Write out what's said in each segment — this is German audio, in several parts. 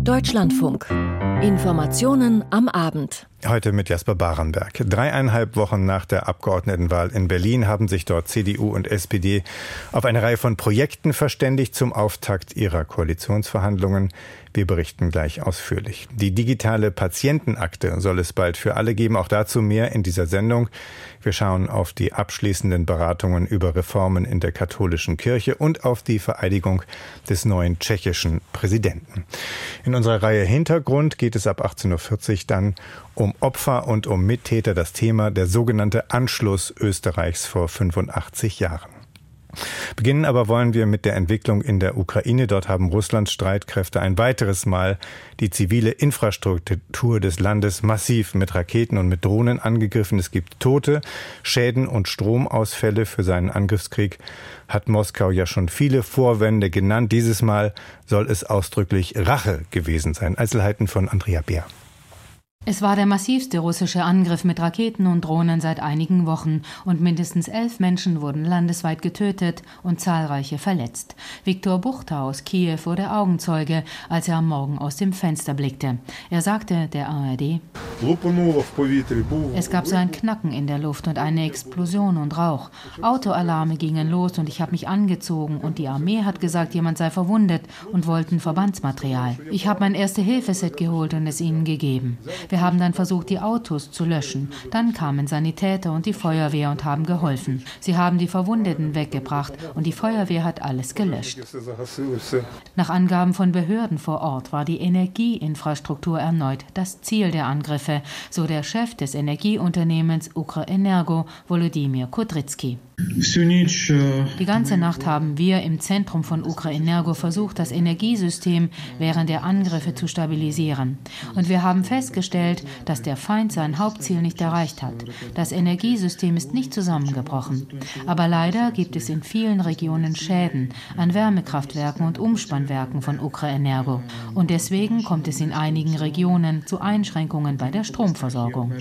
Deutschlandfunk. Informationen am Abend. Heute mit Jasper Barenberg. Dreieinhalb Wochen nach der Abgeordnetenwahl in Berlin haben sich dort CDU und SPD auf eine Reihe von Projekten verständigt zum Auftakt ihrer Koalitionsverhandlungen. Wir berichten gleich ausführlich. Die digitale Patientenakte soll es bald für alle geben. Auch dazu mehr in dieser Sendung. Wir schauen auf die abschließenden Beratungen über Reformen in der katholischen Kirche und auf die Vereidigung des neuen tschechischen Präsidenten. In unserer Reihe Hintergrund geht es ab 18.40 Uhr dann um Opfer und um Mittäter das Thema der sogenannte Anschluss Österreichs vor 85 Jahren. Beginnen aber wollen wir mit der Entwicklung in der Ukraine. Dort haben Russlands Streitkräfte ein weiteres Mal die zivile Infrastruktur des Landes massiv mit Raketen und mit Drohnen angegriffen. Es gibt Tote, Schäden und Stromausfälle für seinen Angriffskrieg. Hat Moskau ja schon viele Vorwände genannt. Dieses Mal soll es ausdrücklich Rache gewesen sein. Einzelheiten von Andrea Beer. Es war der massivste russische Angriff mit Raketen und Drohnen seit einigen Wochen und mindestens elf Menschen wurden landesweit getötet und zahlreiche verletzt. Viktor Buchter aus Kiew wurde Augenzeuge, als er am Morgen aus dem Fenster blickte. Er sagte der ARD, es gab so ein Knacken in der Luft und eine Explosion und Rauch. Autoalarme gingen los und ich habe mich angezogen und die Armee hat gesagt, jemand sei verwundet und wollten Verbandsmaterial. Ich habe mein Erste-Hilfe-Set geholt und es ihnen gegeben. Wir wir haben dann versucht, die Autos zu löschen. Dann kamen Sanitäter und die Feuerwehr und haben geholfen. Sie haben die Verwundeten weggebracht und die Feuerwehr hat alles gelöscht. Nach Angaben von Behörden vor Ort war die Energieinfrastruktur erneut das Ziel der Angriffe, so der Chef des Energieunternehmens Ukrenergo, Volodymyr Kudrytsky. Die ganze Nacht haben wir im Zentrum von Ukrenergo versucht, das Energiesystem während der Angriffe zu stabilisieren. Und wir haben festgestellt, dass der Feind sein Hauptziel nicht erreicht hat. Das Energiesystem ist nicht zusammengebrochen. Aber leider gibt es in vielen Regionen Schäden an Wärmekraftwerken und Umspannwerken von Ukrenergo. Und deswegen kommt es in einigen Regionen zu Einschränkungen bei der Stromversorgung.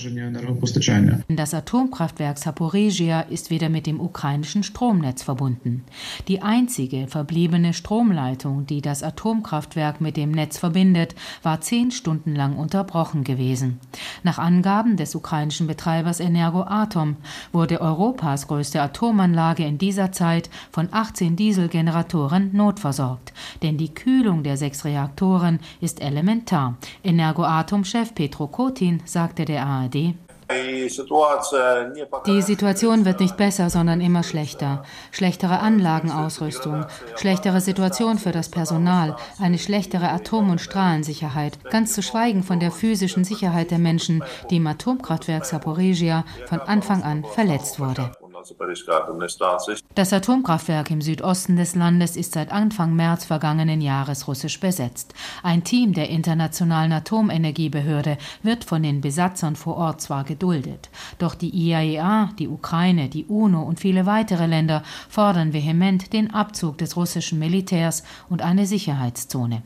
Das Atomkraftwerk Saporizhia ist weder mit dem ukrainischen Stromnetz verbunden. Die einzige verbliebene Stromleitung, die das Atomkraftwerk mit dem Netz verbindet, war zehn Stunden lang unterbrochen gewesen. Nach Angaben des ukrainischen Betreibers Energoatom wurde Europas größte Atomanlage in dieser Zeit von 18 Dieselgeneratoren notversorgt. Denn die Kühlung der sechs Reaktoren ist elementar. Energoatom-Chef Petro Kotin sagte der ARD, die Situation wird nicht besser, sondern immer schlechter. Schlechtere Anlagenausrüstung, schlechtere Situation für das Personal, eine schlechtere Atom- und Strahlensicherheit, ganz zu schweigen von der physischen Sicherheit der Menschen, die im Atomkraftwerk Saporizhia von Anfang an verletzt wurde. Das Atomkraftwerk im Südosten des Landes ist seit Anfang März vergangenen Jahres russisch besetzt. Ein Team der Internationalen Atomenergiebehörde wird von den Besatzern vor Ort zwar geduldet, doch die IAEA, die Ukraine, die UNO und viele weitere Länder fordern vehement den Abzug des russischen Militärs und eine Sicherheitszone.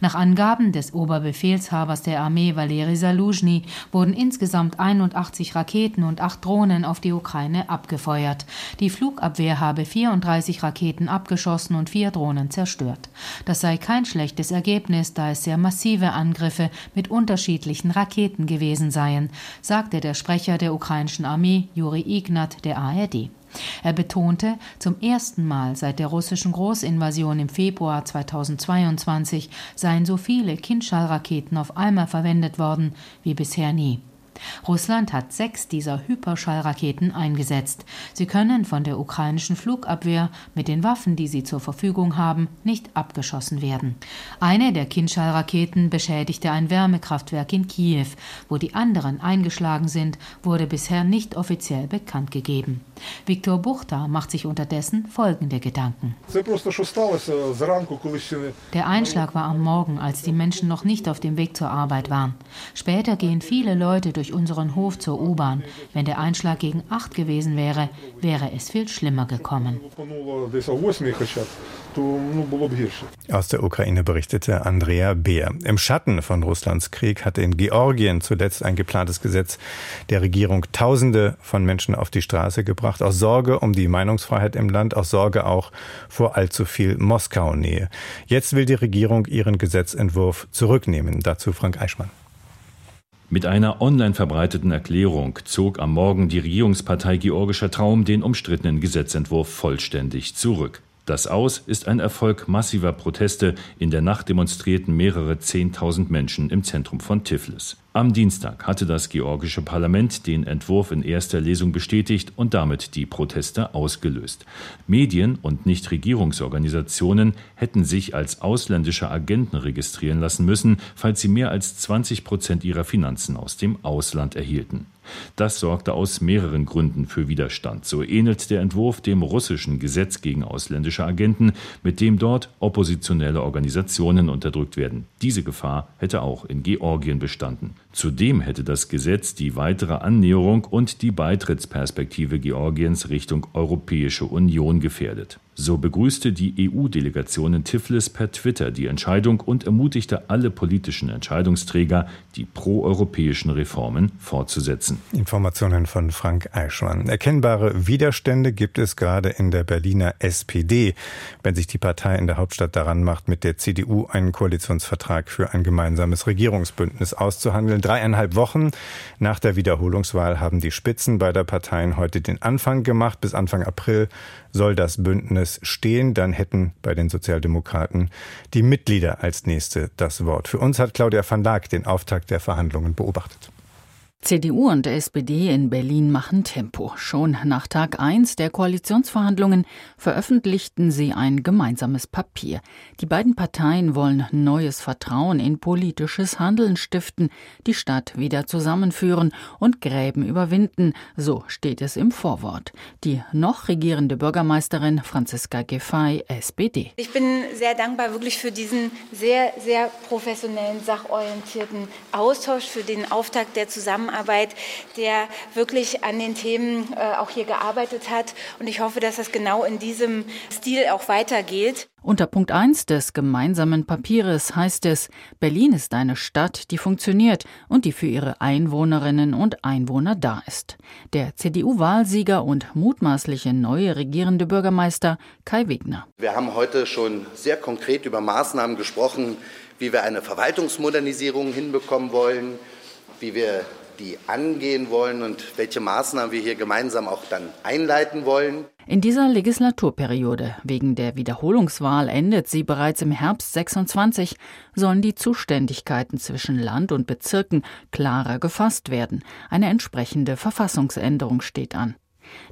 Nach Angaben des Oberbefehlshabers der Armee Valeri Saluzhny wurden insgesamt 81 Raketen und acht Drohnen auf die Ukraine abgefeuert. Die Flugabwehr habe 34 Raketen abgeschossen und vier Drohnen zerstört. Das sei kein schlechtes Ergebnis, da es sehr massive Angriffe mit unterschiedlichen Raketen gewesen seien, sagte der Sprecher der ukrainischen Armee Juri Ignat der ARD. Er betonte, zum ersten Mal seit der russischen Großinvasion im Februar 2022 seien so viele Kindschallraketen auf einmal verwendet worden wie bisher nie. Russland hat sechs dieser Hyperschallraketen eingesetzt. Sie können von der ukrainischen Flugabwehr mit den Waffen, die sie zur Verfügung haben, nicht abgeschossen werden. Eine der Kindschallraketen beschädigte ein Wärmekraftwerk in Kiew. Wo die anderen eingeschlagen sind, wurde bisher nicht offiziell bekannt gegeben. Viktor Buchta macht sich unterdessen folgende Gedanken. Der Einschlag war am Morgen, als die Menschen noch nicht auf dem Weg zur Arbeit waren. Später gehen viele Leute durch durch unseren Hof zur U-Bahn. Wenn der Einschlag gegen acht gewesen wäre, wäre es viel schlimmer gekommen. Aus der Ukraine berichtete Andrea Beer. Im Schatten von Russlands Krieg hatte in Georgien zuletzt ein geplantes Gesetz der Regierung Tausende von Menschen auf die Straße gebracht, aus Sorge um die Meinungsfreiheit im Land, aus Sorge auch vor allzu viel Moskau-Nähe. Jetzt will die Regierung ihren Gesetzentwurf zurücknehmen. Dazu Frank Eichmann. Mit einer online verbreiteten Erklärung zog am Morgen die Regierungspartei Georgischer Traum den umstrittenen Gesetzentwurf vollständig zurück. Das Aus ist ein Erfolg massiver Proteste. In der Nacht demonstrierten mehrere Zehntausend Menschen im Zentrum von Tiflis. Am Dienstag hatte das georgische Parlament den Entwurf in erster Lesung bestätigt und damit die Proteste ausgelöst. Medien und Nichtregierungsorganisationen hätten sich als ausländische Agenten registrieren lassen müssen, falls sie mehr als 20 Prozent ihrer Finanzen aus dem Ausland erhielten. Das sorgte aus mehreren Gründen für Widerstand. So ähnelt der Entwurf dem russischen Gesetz gegen ausländische Agenten, mit dem dort oppositionelle Organisationen unterdrückt werden. Diese Gefahr hätte auch in Georgien bestanden. Zudem hätte das Gesetz die weitere Annäherung und die Beitrittsperspektive Georgiens Richtung Europäische Union gefährdet. So begrüßte die EU-Delegation in Tiflis per Twitter die Entscheidung und ermutigte alle politischen Entscheidungsträger, die proeuropäischen Reformen fortzusetzen. Informationen von Frank Eichmann. Erkennbare Widerstände gibt es gerade in der Berliner SPD, wenn sich die Partei in der Hauptstadt daran macht, mit der CDU einen Koalitionsvertrag für ein gemeinsames Regierungsbündnis auszuhandeln. Dreieinhalb Wochen nach der Wiederholungswahl haben die Spitzen beider Parteien heute den Anfang gemacht. Bis Anfang April soll das Bündnis stehen. Dann hätten bei den Sozialdemokraten die Mitglieder als nächste das Wort. Für uns hat Claudia van Laak den Auftakt der Verhandlungen beobachtet. CDU und SPD in Berlin machen Tempo. Schon nach Tag 1 der Koalitionsverhandlungen veröffentlichten sie ein gemeinsames Papier. Die beiden Parteien wollen neues Vertrauen in politisches Handeln stiften, die Stadt wieder zusammenführen und Gräben überwinden, so steht es im Vorwort. Die noch regierende Bürgermeisterin Franziska Giffey, SPD. Ich bin sehr dankbar wirklich für diesen sehr, sehr professionellen, sachorientierten Austausch, für den Auftakt der Zusammenarbeit Zusammenarbeit, der wirklich an den Themen äh, auch hier gearbeitet hat. Und ich hoffe, dass das genau in diesem Stil auch weitergeht. Unter Punkt 1 des gemeinsamen Papieres heißt es, Berlin ist eine Stadt, die funktioniert und die für ihre Einwohnerinnen und Einwohner da ist. Der CDU-Wahlsieger und mutmaßliche neue regierende Bürgermeister Kai Wegner. Wir haben heute schon sehr konkret über Maßnahmen gesprochen, wie wir eine Verwaltungsmodernisierung hinbekommen wollen, wie wir die angehen wollen und welche Maßnahmen wir hier gemeinsam auch dann einleiten wollen. In dieser Legislaturperiode, wegen der Wiederholungswahl endet sie bereits im Herbst 26, sollen die Zuständigkeiten zwischen Land und Bezirken klarer gefasst werden. Eine entsprechende Verfassungsänderung steht an.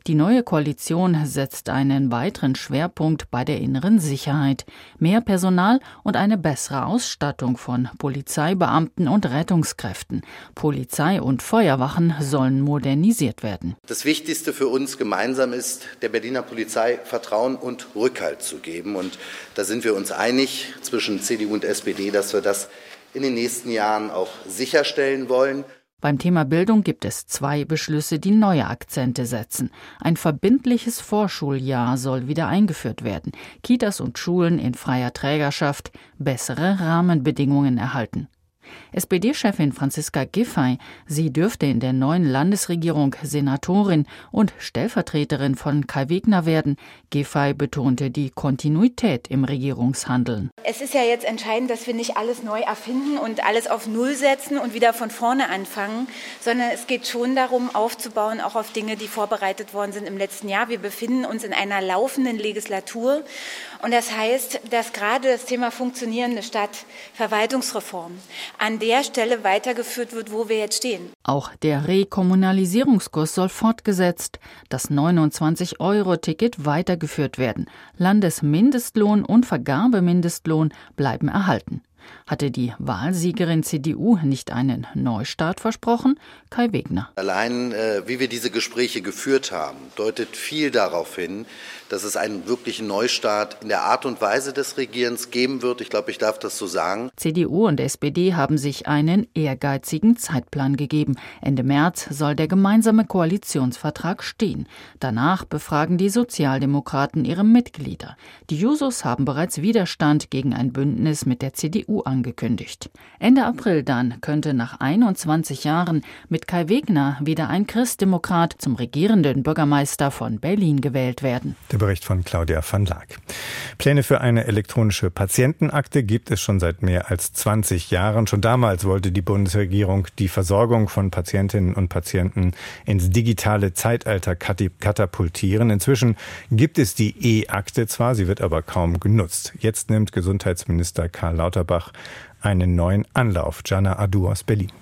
Die neue Koalition setzt einen weiteren Schwerpunkt bei der inneren Sicherheit, mehr Personal und eine bessere Ausstattung von Polizeibeamten und Rettungskräften. Polizei und Feuerwachen sollen modernisiert werden. Das Wichtigste für uns gemeinsam ist, der Berliner Polizei Vertrauen und Rückhalt zu geben. Und da sind wir uns einig zwischen CDU und SPD, dass wir das in den nächsten Jahren auch sicherstellen wollen. Beim Thema Bildung gibt es zwei Beschlüsse, die neue Akzente setzen. Ein verbindliches Vorschuljahr soll wieder eingeführt werden, Kitas und Schulen in freier Trägerschaft bessere Rahmenbedingungen erhalten. SPD-Chefin Franziska Giffey, sie dürfte in der neuen Landesregierung Senatorin und Stellvertreterin von Kai Wegner werden. Giffey betonte die Kontinuität im Regierungshandeln. Es ist ja jetzt entscheidend, dass wir nicht alles neu erfinden und alles auf Null setzen und wieder von vorne anfangen, sondern es geht schon darum, aufzubauen, auch auf Dinge, die vorbereitet worden sind im letzten Jahr. Wir befinden uns in einer laufenden Legislatur und das heißt, dass gerade das Thema funktionierende Stadt, Verwaltungsreform an der Stelle weitergeführt wird, wo wir jetzt stehen. Auch der Rekommunalisierungskurs soll fortgesetzt, das 29-Euro-Ticket weitergeführt werden. Landesmindestlohn und Vergabemindestlohn bleiben erhalten. Hatte die Wahlsiegerin CDU nicht einen Neustart versprochen? Kai Wegner. Allein, äh, wie wir diese Gespräche geführt haben, deutet viel darauf hin, dass es einen wirklichen Neustart in der Art und Weise des Regierens geben wird. Ich glaube, ich darf das so sagen. CDU und SPD haben sich einen ehrgeizigen Zeitplan gegeben. Ende März soll der gemeinsame Koalitionsvertrag stehen. Danach befragen die Sozialdemokraten ihre Mitglieder. Die Jusos haben bereits Widerstand gegen ein Bündnis mit der CDU angekündigt. Ende April dann könnte nach 21 Jahren mit Kai Wegner wieder ein Christdemokrat zum regierenden Bürgermeister von Berlin gewählt werden. Der Bericht von Claudia van Laak. Pläne für eine elektronische Patientenakte gibt es schon seit mehr als 20 Jahren. Schon damals wollte die Bundesregierung die Versorgung von Patientinnen und Patienten ins digitale Zeitalter katapultieren. Inzwischen gibt es die E-Akte zwar, sie wird aber kaum genutzt. Jetzt nimmt Gesundheitsminister Karl Lauterbach einen neuen Anlauf. Jana Adu aus Berlin.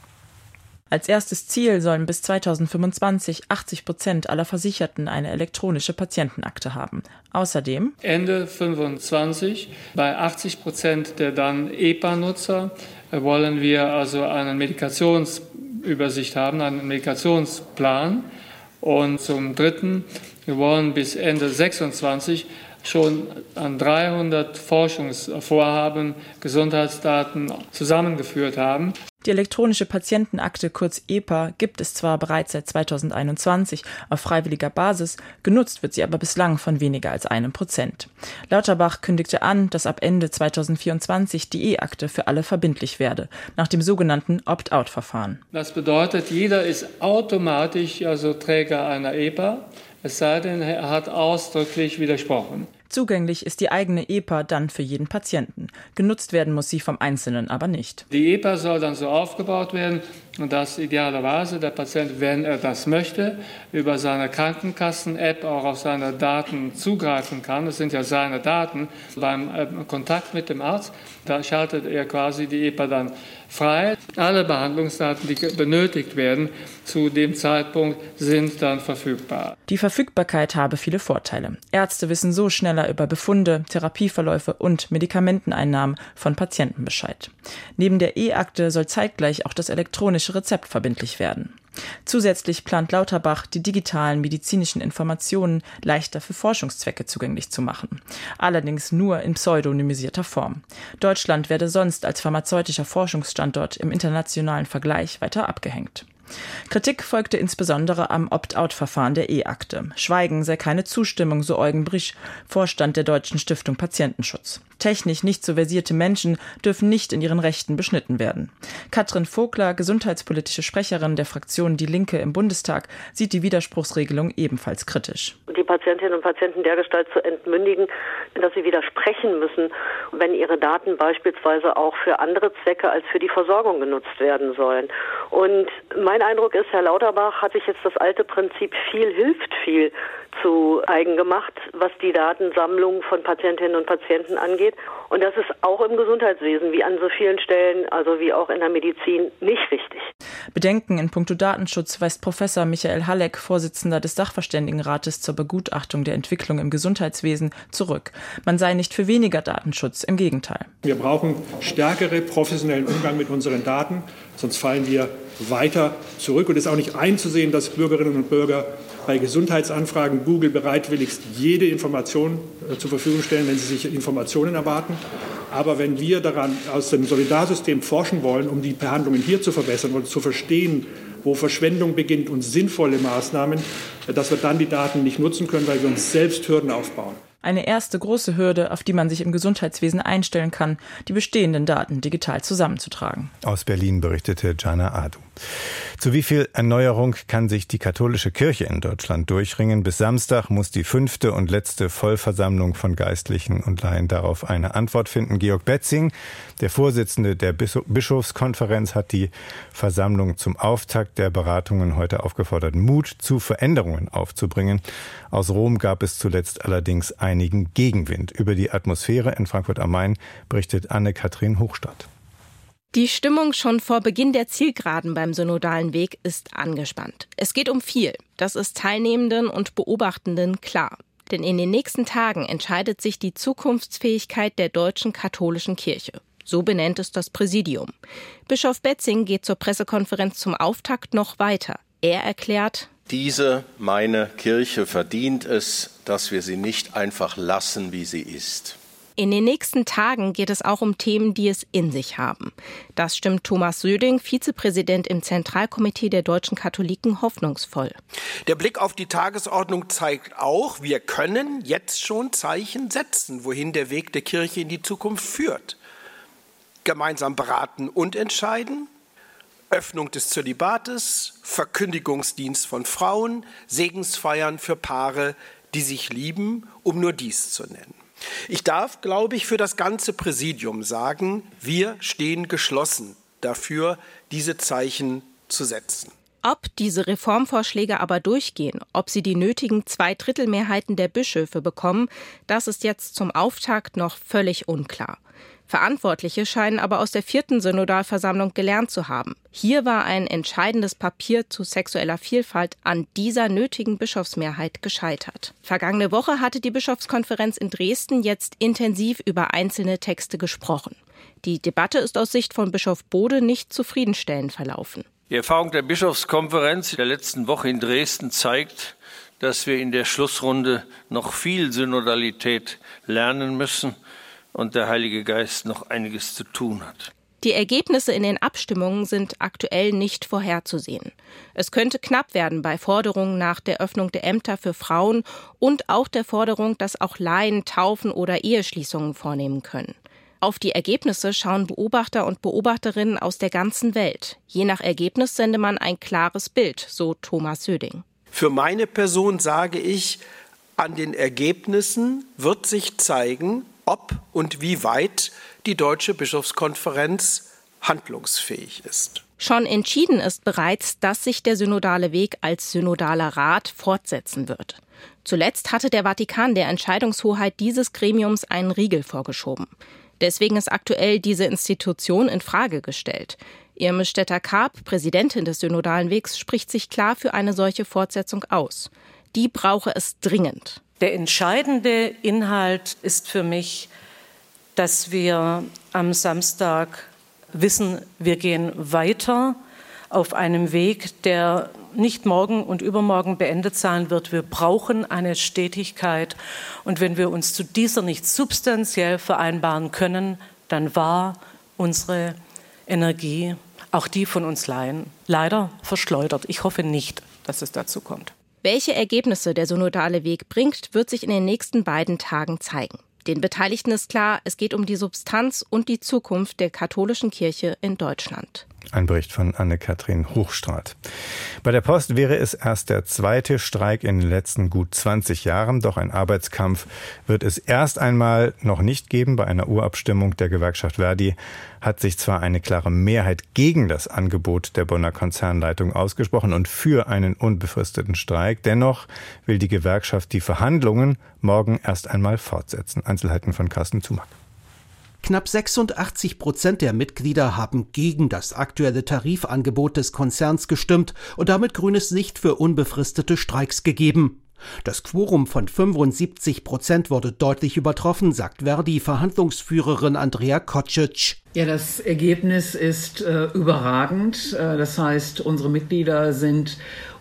Als erstes Ziel sollen bis 2025 80 Prozent aller Versicherten eine elektronische Patientenakte haben. Außerdem Ende 25 bei 80 Prozent der dann EPA-Nutzer wollen wir also eine Medikationsübersicht haben, einen Medikationsplan. Und zum Dritten, wir wollen bis Ende 26 schon an 300 Forschungsvorhaben Gesundheitsdaten zusammengeführt haben. Die elektronische Patientenakte kurz EPA gibt es zwar bereits seit 2021 auf freiwilliger Basis, genutzt wird sie aber bislang von weniger als einem Prozent. Lauterbach kündigte an, dass ab Ende 2024 die E-Akte für alle verbindlich werde, nach dem sogenannten Opt-out-Verfahren. Das bedeutet, jeder ist automatisch also Träger einer EPA, es sei denn, er hat ausdrücklich widersprochen. Zugänglich ist die eigene EPA dann für jeden Patienten. Genutzt werden muss sie vom Einzelnen aber nicht. Die EPA soll dann so aufgebaut werden, dass idealerweise der Patient, wenn er das möchte, über seine Krankenkassen-App auch auf seine Daten zugreifen kann. Das sind ja seine Daten. Beim äh, Kontakt mit dem Arzt, da schaltet er quasi die EPA dann frei. Alle Behandlungsdaten, die benötigt werden, zu dem Zeitpunkt sind dann verfügbar. Die Verfügbarkeit habe viele Vorteile. Ärzte wissen so schneller über Befunde, Therapieverläufe und Medikamenteneinnahmen von Patienten Bescheid. Neben der E-Akte soll zeitgleich auch das elektronische Rezept verbindlich werden. Zusätzlich plant Lauterbach, die digitalen medizinischen Informationen leichter für Forschungszwecke zugänglich zu machen. Allerdings nur in pseudonymisierter Form. Deutschland werde sonst als pharmazeutischer Forschungsstandort im internationalen Vergleich weiter abgehängt. Kritik folgte insbesondere am Opt-out-Verfahren der E-Akte. Schweigen sei keine Zustimmung, so Eugen Brisch, Vorstand der Deutschen Stiftung Patientenschutz. Technisch nicht so versierte Menschen dürfen nicht in ihren Rechten beschnitten werden. Katrin Vogler, gesundheitspolitische Sprecherin der Fraktion Die Linke im Bundestag, sieht die Widerspruchsregelung ebenfalls kritisch. Die Patientinnen und Patienten dergestalt zu entmündigen, dass sie widersprechen müssen, wenn ihre Daten beispielsweise auch für andere Zwecke als für die Versorgung genutzt werden sollen. Und mein Eindruck ist, Herr Lauterbach hat sich jetzt das alte Prinzip viel hilft viel zu eigen gemacht, was die Datensammlung von Patientinnen und Patienten angeht. Und das ist auch im Gesundheitswesen wie an so vielen Stellen, also wie auch in der Medizin, nicht richtig. Bedenken in puncto Datenschutz weist Professor Michael Halleck, Vorsitzender des Sachverständigenrates zur Begutachtung der Entwicklung im Gesundheitswesen, zurück. Man sei nicht für weniger Datenschutz, im Gegenteil. Wir brauchen stärkere professionellen Umgang mit unseren Daten, sonst fallen wir weiter zurück. Und es ist auch nicht einzusehen, dass Bürgerinnen und Bürger bei Gesundheitsanfragen Google bereitwilligst jede Information äh, zur Verfügung stellen, wenn sie sich Informationen erwarten. Aber wenn wir daran aus dem Solidarsystem forschen wollen, um die Behandlungen hier zu verbessern und zu verstehen, wo Verschwendung beginnt und sinnvolle Maßnahmen, äh, dass wir dann die Daten nicht nutzen können, weil wir uns selbst Hürden aufbauen. Eine erste große Hürde, auf die man sich im Gesundheitswesen einstellen kann, die bestehenden Daten digital zusammenzutragen. Aus Berlin berichtete Jana Adu. Zu wie viel Erneuerung kann sich die katholische Kirche in Deutschland durchringen? Bis Samstag muss die fünfte und letzte Vollversammlung von Geistlichen und Laien darauf eine Antwort finden. Georg Betzing, der Vorsitzende der Bischofskonferenz, hat die Versammlung zum Auftakt der Beratungen heute aufgefordert, Mut zu Veränderungen aufzubringen. Aus Rom gab es zuletzt allerdings einigen Gegenwind. Über die Atmosphäre in Frankfurt am Main berichtet Anne-Kathrin Hochstadt. Die Stimmung schon vor Beginn der Zielgeraden beim synodalen Weg ist angespannt. Es geht um viel. Das ist Teilnehmenden und Beobachtenden klar. Denn in den nächsten Tagen entscheidet sich die Zukunftsfähigkeit der deutschen katholischen Kirche. So benennt es das Präsidium. Bischof Betzing geht zur Pressekonferenz zum Auftakt noch weiter. Er erklärt, diese, meine Kirche, verdient es, dass wir sie nicht einfach lassen, wie sie ist. In den nächsten Tagen geht es auch um Themen, die es in sich haben. Das stimmt Thomas Söding, Vizepräsident im Zentralkomitee der deutschen Katholiken, hoffnungsvoll. Der Blick auf die Tagesordnung zeigt auch, wir können jetzt schon Zeichen setzen, wohin der Weg der Kirche in die Zukunft führt. Gemeinsam beraten und entscheiden, Öffnung des Zölibates, Verkündigungsdienst von Frauen, Segensfeiern für Paare, die sich lieben, um nur dies zu nennen. Ich darf, glaube ich, für das ganze Präsidium sagen, wir stehen geschlossen dafür, diese Zeichen zu setzen. Ob diese Reformvorschläge aber durchgehen, ob sie die nötigen Zweidrittelmehrheiten der Bischöfe bekommen, das ist jetzt zum Auftakt noch völlig unklar. Verantwortliche scheinen aber aus der vierten Synodalversammlung gelernt zu haben. Hier war ein entscheidendes Papier zu sexueller Vielfalt an dieser nötigen Bischofsmehrheit gescheitert. Vergangene Woche hatte die Bischofskonferenz in Dresden jetzt intensiv über einzelne Texte gesprochen. Die Debatte ist aus Sicht von Bischof Bode nicht zufriedenstellend verlaufen. Die Erfahrung der Bischofskonferenz der letzten Woche in Dresden zeigt, dass wir in der Schlussrunde noch viel Synodalität lernen müssen und der Heilige Geist noch einiges zu tun hat. Die Ergebnisse in den Abstimmungen sind aktuell nicht vorherzusehen. Es könnte knapp werden bei Forderungen nach der Öffnung der Ämter für Frauen und auch der Forderung, dass auch Laien Taufen oder Eheschließungen vornehmen können. Auf die Ergebnisse schauen Beobachter und Beobachterinnen aus der ganzen Welt. Je nach Ergebnis sende man ein klares Bild, so Thomas Söding. Für meine Person sage ich, an den Ergebnissen wird sich zeigen, ob und wie weit die Deutsche Bischofskonferenz handlungsfähig ist. Schon entschieden ist bereits, dass sich der synodale Weg als synodaler Rat fortsetzen wird. Zuletzt hatte der Vatikan der Entscheidungshoheit dieses Gremiums einen Riegel vorgeschoben. Deswegen ist aktuell diese Institution in Frage gestellt. Irme Stetter-Karp, Präsidentin des Synodalen Wegs, spricht sich klar für eine solche Fortsetzung aus. Die brauche es dringend. Der entscheidende Inhalt ist für mich, dass wir am Samstag wissen, wir gehen weiter auf einem Weg, der nicht morgen und übermorgen beendet sein wird. Wir brauchen eine Stetigkeit. Und wenn wir uns zu dieser nicht substanziell vereinbaren können, dann war unsere Energie, auch die von uns Laien, leider verschleudert. Ich hoffe nicht, dass es dazu kommt. Welche Ergebnisse der synodale Weg bringt, wird sich in den nächsten beiden Tagen zeigen. Den Beteiligten ist klar, es geht um die Substanz und die Zukunft der katholischen Kirche in Deutschland. Ein Bericht von Anne-Kathrin Hochstraat. Bei der Post wäre es erst der zweite Streik in den letzten gut 20 Jahren, doch ein Arbeitskampf wird es erst einmal noch nicht geben. Bei einer Urabstimmung der Gewerkschaft Verdi hat sich zwar eine klare Mehrheit gegen das Angebot der Bonner Konzernleitung ausgesprochen und für einen unbefristeten Streik. Dennoch will die Gewerkschaft die Verhandlungen morgen erst einmal fortsetzen. Einzelheiten von Carsten Zumack. Knapp 86 Prozent der Mitglieder haben gegen das aktuelle Tarifangebot des Konzerns gestimmt und damit grünes Licht für unbefristete Streiks gegeben. Das Quorum von 75 Prozent wurde deutlich übertroffen, sagt Verdi-Verhandlungsführerin Andrea Kocic. Ja, das Ergebnis ist äh, überragend. Äh, das heißt, unsere Mitglieder sind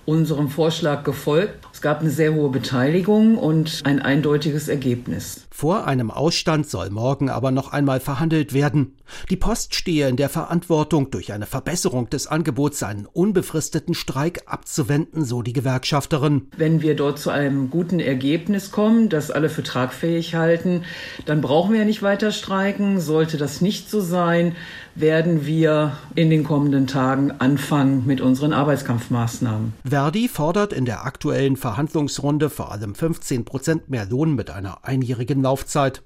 unserem Vorschlag gefolgt. Es gab eine sehr hohe Beteiligung und ein eindeutiges Ergebnis. Vor einem Ausstand soll morgen aber noch einmal verhandelt werden. Die Post stehe in der Verantwortung, durch eine Verbesserung des Angebots einen unbefristeten Streik abzuwenden, so die Gewerkschafterin. Wenn wir dort zu einem guten Ergebnis kommen, das alle für tragfähig halten, dann brauchen wir nicht weiter streiken. Sollte das nicht so sein, werden wir in den kommenden Tagen anfangen mit unseren Arbeitskampfmaßnahmen. Verdi fordert in der aktuellen Verhandlungsrunde vor allem 15 Prozent mehr Lohn mit einer einjährigen Laufzeit.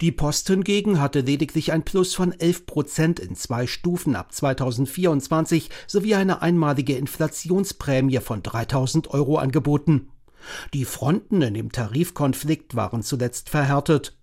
Die Post hingegen hatte lediglich ein Plus von 11 Prozent in zwei Stufen ab 2024 sowie eine einmalige Inflationsprämie von 3000 Euro angeboten. Die Fronten in dem Tarifkonflikt waren zuletzt verhärtet.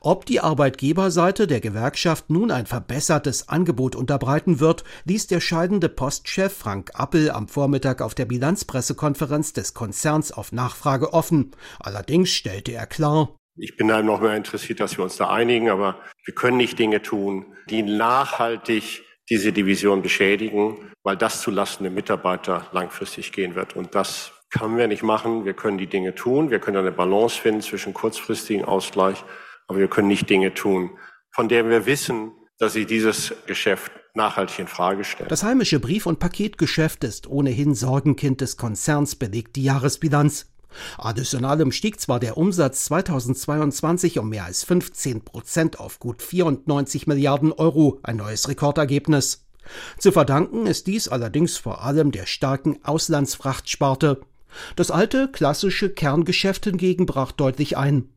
Ob die Arbeitgeberseite der Gewerkschaft nun ein verbessertes Angebot unterbreiten wird, ließ der scheidende Postchef Frank Appel am Vormittag auf der Bilanzpressekonferenz des Konzerns auf Nachfrage offen. Allerdings stellte er klar, Ich bin da noch mehr interessiert, dass wir uns da einigen, aber wir können nicht Dinge tun, die nachhaltig diese Division beschädigen, weil das zulasten der Mitarbeiter langfristig gehen wird. Und das können wir nicht machen. Wir können die Dinge tun. Wir können eine Balance finden zwischen kurzfristigen Ausgleich, aber wir können nicht Dinge tun, von denen wir wissen, dass sie dieses Geschäft nachhaltig in Frage stellen. Das heimische Brief- und Paketgeschäft ist ohnehin Sorgenkind des Konzerns, belegt die Jahresbilanz. Additionalem stieg zwar der Umsatz 2022 um mehr als 15 Prozent auf gut 94 Milliarden Euro, ein neues Rekordergebnis. Zu verdanken ist dies allerdings vor allem der starken Auslandsfrachtsparte. Das alte, klassische Kerngeschäft hingegen brach deutlich ein.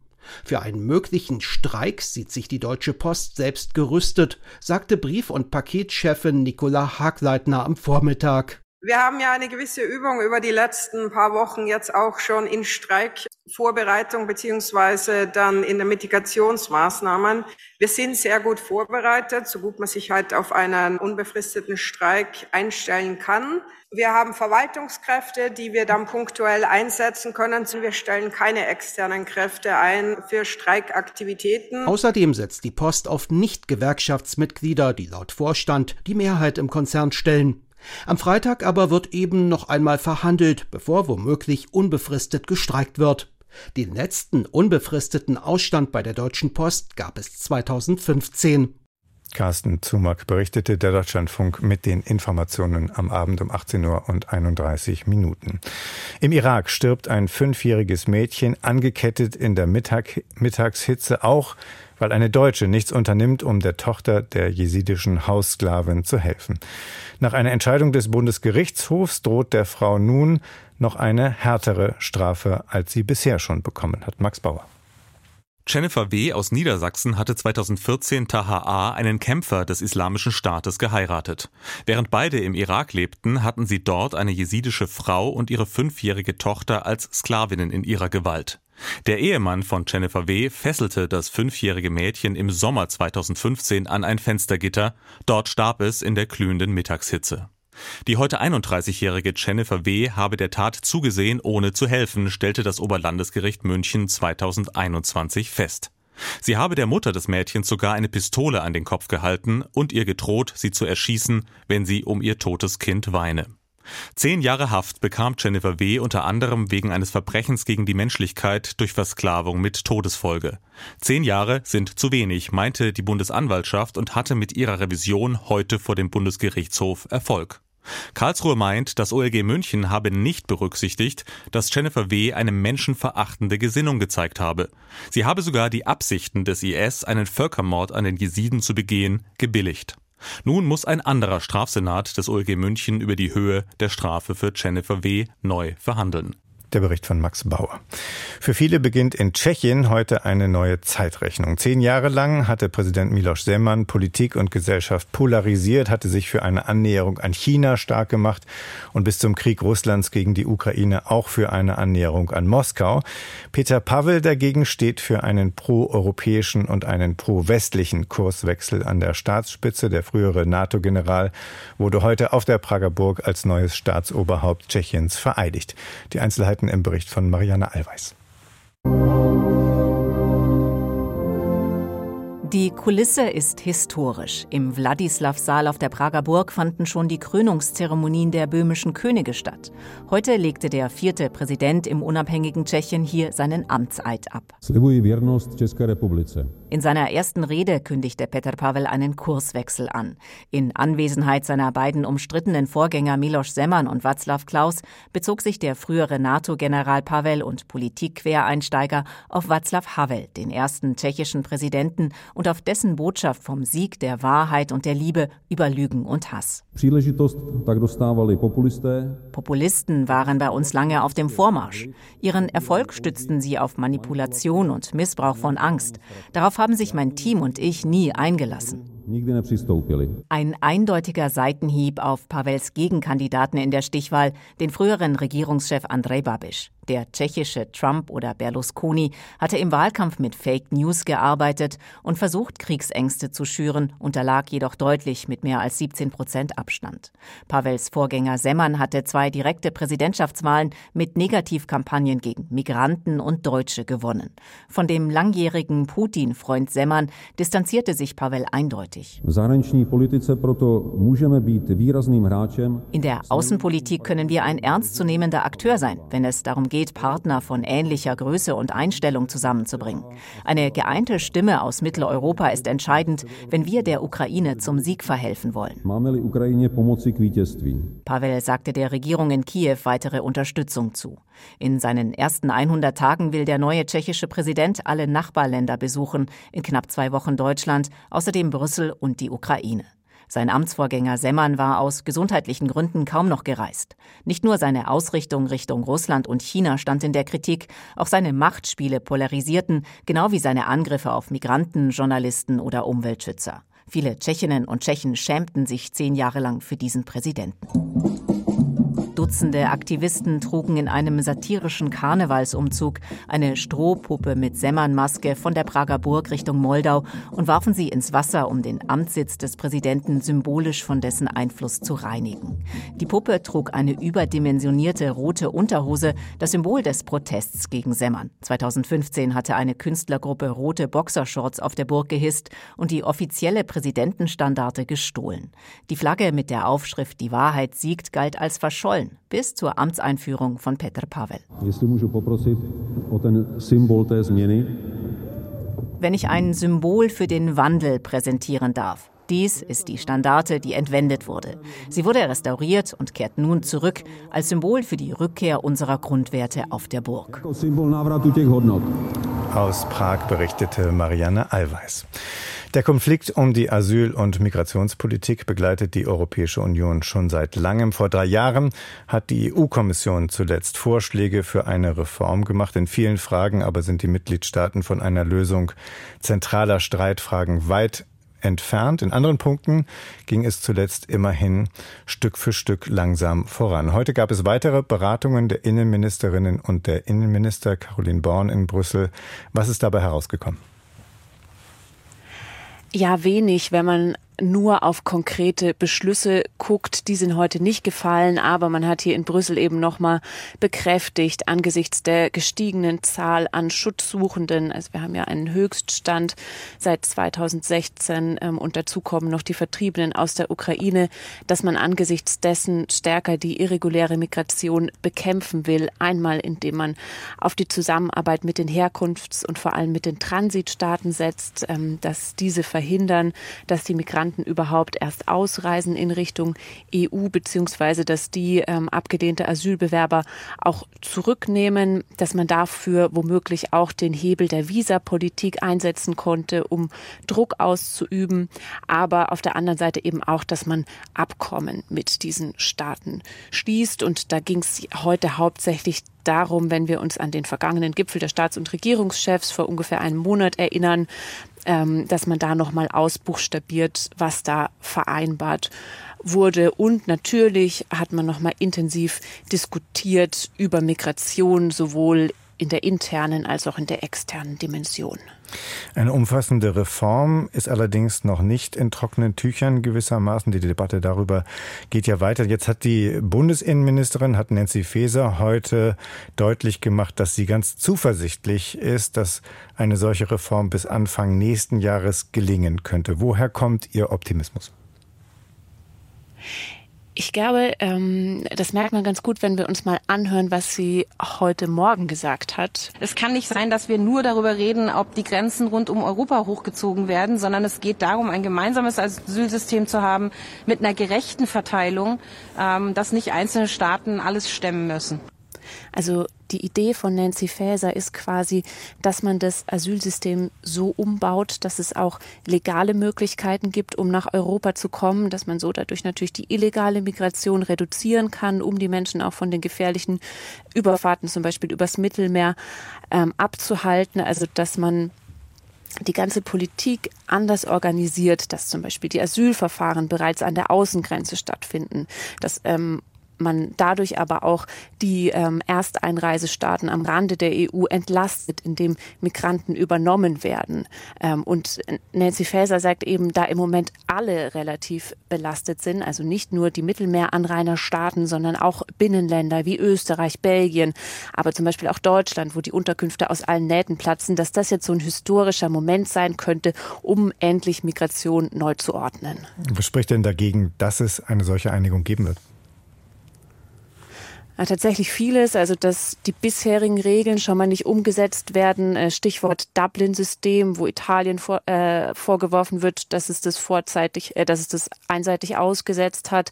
Für einen möglichen Streik sieht sich die Deutsche Post selbst gerüstet, sagte Brief- und Paketchefin Nicola Hagleitner am Vormittag. Wir haben ja eine gewisse Übung über die letzten paar Wochen jetzt auch schon in Streikvorbereitung beziehungsweise dann in den Mitigationsmaßnahmen. Wir sind sehr gut vorbereitet, so gut man sich halt auf einen unbefristeten Streik einstellen kann. Wir haben Verwaltungskräfte, die wir dann punktuell einsetzen können. Wir stellen keine externen Kräfte ein für Streikaktivitäten. Außerdem setzt die Post auf Nicht-Gewerkschaftsmitglieder, die laut Vorstand die Mehrheit im Konzern stellen. Am Freitag aber wird eben noch einmal verhandelt, bevor womöglich unbefristet gestreikt wird. Den letzten unbefristeten Ausstand bei der Deutschen Post gab es 2015. Carsten Zumack berichtete der Deutschlandfunk mit den Informationen am Abend um 18 Uhr und 31 Minuten. Im Irak stirbt ein fünfjähriges Mädchen angekettet in der Mittag Mittagshitze auch weil eine Deutsche nichts unternimmt, um der Tochter der jesidischen Haussklavin zu helfen. Nach einer Entscheidung des Bundesgerichtshofs droht der Frau nun noch eine härtere Strafe, als sie bisher schon bekommen hat. Max Bauer. Jennifer W. aus Niedersachsen hatte 2014 Taha A., einen Kämpfer des Islamischen Staates, geheiratet. Während beide im Irak lebten, hatten sie dort eine jesidische Frau und ihre fünfjährige Tochter als Sklavinnen in ihrer Gewalt. Der Ehemann von Jennifer W. fesselte das fünfjährige Mädchen im Sommer 2015 an ein Fenstergitter. Dort starb es in der glühenden Mittagshitze. Die heute 31-jährige Jennifer W. habe der Tat zugesehen, ohne zu helfen, stellte das Oberlandesgericht München 2021 fest. Sie habe der Mutter des Mädchens sogar eine Pistole an den Kopf gehalten und ihr gedroht, sie zu erschießen, wenn sie um ihr totes Kind weine. Zehn Jahre Haft bekam Jennifer W. unter anderem wegen eines Verbrechens gegen die Menschlichkeit durch Versklavung mit Todesfolge. Zehn Jahre sind zu wenig, meinte die Bundesanwaltschaft und hatte mit ihrer Revision heute vor dem Bundesgerichtshof Erfolg. Karlsruhe meint, das OLG München habe nicht berücksichtigt, dass Jennifer W. eine menschenverachtende Gesinnung gezeigt habe. Sie habe sogar die Absichten des IS, einen Völkermord an den Jesiden zu begehen, gebilligt. Nun muss ein anderer Strafsenat des OLG München über die Höhe der Strafe für Jennifer W. neu verhandeln. Der Bericht von Max Bauer. Für viele beginnt in Tschechien heute eine neue Zeitrechnung. Zehn Jahre lang hatte Präsident Miloš Zeman Politik und Gesellschaft polarisiert, hatte sich für eine Annäherung an China stark gemacht und bis zum Krieg Russlands gegen die Ukraine auch für eine Annäherung an Moskau. Peter Pavel dagegen steht für einen pro-europäischen und einen pro-westlichen Kurswechsel an der Staatsspitze. Der frühere NATO-General wurde heute auf der Prager Burg als neues Staatsoberhaupt Tschechiens vereidigt. Die Einzelheiten Fakten im Bericht von Marianne Allweis. Die Kulisse ist historisch. Im Wladislaw-Saal auf der Prager Burg fanden schon die Krönungszeremonien der böhmischen Könige statt. Heute legte der vierte Präsident im unabhängigen Tschechien hier seinen Amtseid ab. In seiner ersten Rede kündigte Peter Pavel einen Kurswechsel an. In Anwesenheit seiner beiden umstrittenen Vorgänger Miloš Zeman und Václav Klaus bezog sich der frühere NATO-General Pavel und Politikquereinsteiger auf Václav Havel, den ersten tschechischen Präsidenten und auf dessen Botschaft vom Sieg der Wahrheit und der Liebe über Lügen und Hass. Populisten waren bei uns lange auf dem Vormarsch. Ihren Erfolg stützten sie auf Manipulation und Missbrauch von Angst. Darauf haben sich mein Team und ich nie eingelassen. Ein eindeutiger Seitenhieb auf Pavels Gegenkandidaten in der Stichwahl, den früheren Regierungschef Andrej Babiš. Der tschechische Trump oder Berlusconi hatte im Wahlkampf mit Fake News gearbeitet und versucht, Kriegsängste zu schüren, unterlag jedoch deutlich mit mehr als 17 Prozent Abstand. Pavels Vorgänger Semmern hatte zwei direkte Präsidentschaftswahlen mit Negativkampagnen gegen Migranten und Deutsche gewonnen. Von dem langjährigen Putin-Freund Semmern distanzierte sich Pavel eindeutig. In der Außenpolitik können wir ein ernstzunehmender Akteur sein, wenn es darum geht, Partner von ähnlicher Größe und Einstellung zusammenzubringen. Eine geeinte Stimme aus Mitteleuropa ist entscheidend, wenn wir der Ukraine zum Sieg verhelfen wollen. Pavel sagte der Regierung in Kiew weitere Unterstützung zu. In seinen ersten 100 Tagen will der neue tschechische Präsident alle Nachbarländer besuchen, in knapp zwei Wochen Deutschland, außerdem Brüssel und die Ukraine. Sein Amtsvorgänger Semmern war aus gesundheitlichen Gründen kaum noch gereist. Nicht nur seine Ausrichtung Richtung Russland und China stand in der Kritik, auch seine Machtspiele polarisierten, genau wie seine Angriffe auf Migranten, Journalisten oder Umweltschützer. Viele Tschechinnen und Tschechen schämten sich zehn Jahre lang für diesen Präsidenten. Dutzende Aktivisten trugen in einem satirischen Karnevalsumzug eine Strohpuppe mit Semmernmaske von der Prager Burg Richtung Moldau und warfen sie ins Wasser, um den Amtssitz des Präsidenten symbolisch von dessen Einfluss zu reinigen. Die Puppe trug eine überdimensionierte rote Unterhose, das Symbol des Protests gegen Semmern. 2015 hatte eine Künstlergruppe rote Boxershorts auf der Burg gehisst und die offizielle Präsidentenstandarte gestohlen. Die Flagge mit der Aufschrift Die Wahrheit siegt galt als verschollen bis zur Amtseinführung von Petr Pavel. Wenn ich ein Symbol für den Wandel präsentieren darf. Dies ist die Standarte, die entwendet wurde. Sie wurde restauriert und kehrt nun zurück als Symbol für die Rückkehr unserer Grundwerte auf der Burg. Aus Prag berichtete Marianne Allweis. Der Konflikt um die Asyl- und Migrationspolitik begleitet die Europäische Union schon seit langem. Vor drei Jahren hat die EU-Kommission zuletzt Vorschläge für eine Reform gemacht. In vielen Fragen aber sind die Mitgliedstaaten von einer Lösung zentraler Streitfragen weit entfernt. In anderen Punkten ging es zuletzt immerhin Stück für Stück langsam voran. Heute gab es weitere Beratungen der Innenministerinnen und der Innenminister Caroline Born in Brüssel. Was ist dabei herausgekommen? Ja, wenig, wenn man nur auf konkrete Beschlüsse guckt. Die sind heute nicht gefallen, aber man hat hier in Brüssel eben nochmal bekräftigt, angesichts der gestiegenen Zahl an Schutzsuchenden, also wir haben ja einen Höchststand seit 2016 ähm, und dazu kommen noch die Vertriebenen aus der Ukraine, dass man angesichts dessen stärker die irreguläre Migration bekämpfen will. Einmal, indem man auf die Zusammenarbeit mit den Herkunfts- und vor allem mit den Transitstaaten setzt, ähm, dass diese verhindern, dass die Migranten Migranten überhaupt erst ausreisen in Richtung EU, beziehungsweise dass die ähm, abgelehnte Asylbewerber auch zurücknehmen, dass man dafür womöglich auch den Hebel der Visapolitik einsetzen konnte, um Druck auszuüben, aber auf der anderen Seite eben auch, dass man Abkommen mit diesen Staaten schließt. Und da ging es heute hauptsächlich darum, wenn wir uns an den vergangenen Gipfel der Staats- und Regierungschefs vor ungefähr einem Monat erinnern, ähm, dass man da nochmal ausbuchstabiert, was da vereinbart wurde. Und natürlich hat man nochmal intensiv diskutiert über Migration, sowohl in der internen als auch in der externen Dimension. Eine umfassende Reform ist allerdings noch nicht in trockenen Tüchern gewissermaßen. Die Debatte darüber geht ja weiter. Jetzt hat die Bundesinnenministerin, hat Nancy Faeser heute deutlich gemacht, dass sie ganz zuversichtlich ist, dass eine solche Reform bis Anfang nächsten Jahres gelingen könnte. Woher kommt Ihr Optimismus? Ich glaube, ähm, das merkt man ganz gut, wenn wir uns mal anhören, was sie heute Morgen gesagt hat. Es kann nicht sein, dass wir nur darüber reden, ob die Grenzen rund um Europa hochgezogen werden, sondern es geht darum, ein gemeinsames Asylsystem zu haben mit einer gerechten Verteilung, ähm, dass nicht einzelne Staaten alles stemmen müssen. Also die Idee von Nancy Faeser ist quasi, dass man das Asylsystem so umbaut, dass es auch legale Möglichkeiten gibt, um nach Europa zu kommen, dass man so dadurch natürlich die illegale Migration reduzieren kann, um die Menschen auch von den gefährlichen Überfahrten, zum Beispiel übers Mittelmeer, ähm, abzuhalten. Also dass man die ganze Politik anders organisiert, dass zum Beispiel die Asylverfahren bereits an der Außengrenze stattfinden, dass ähm, man dadurch aber auch die ähm, Ersteinreisestaaten am Rande der EU entlastet, indem Migranten übernommen werden. Ähm, und Nancy Faeser sagt eben, da im Moment alle relativ belastet sind, also nicht nur die Mittelmeeranrainerstaaten, sondern auch Binnenländer wie Österreich, Belgien, aber zum Beispiel auch Deutschland, wo die Unterkünfte aus allen Nähten platzen, dass das jetzt so ein historischer Moment sein könnte, um endlich Migration neu zu ordnen. Was spricht denn dagegen, dass es eine solche Einigung geben wird? Ja, tatsächlich vieles, also dass die bisherigen Regeln schon mal nicht umgesetzt werden. Äh, Stichwort Dublin-System, wo Italien vor, äh, vorgeworfen wird, dass es das vorzeitig, äh, dass es das einseitig ausgesetzt hat,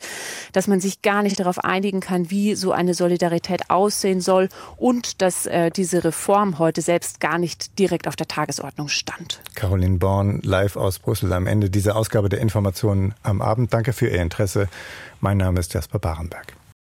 dass man sich gar nicht darauf einigen kann, wie so eine Solidarität aussehen soll und dass äh, diese Reform heute selbst gar nicht direkt auf der Tagesordnung stand. Caroline Born, live aus Brüssel am Ende dieser Ausgabe der Informationen am Abend. Danke für Ihr Interesse. Mein Name ist Jasper Barenberg.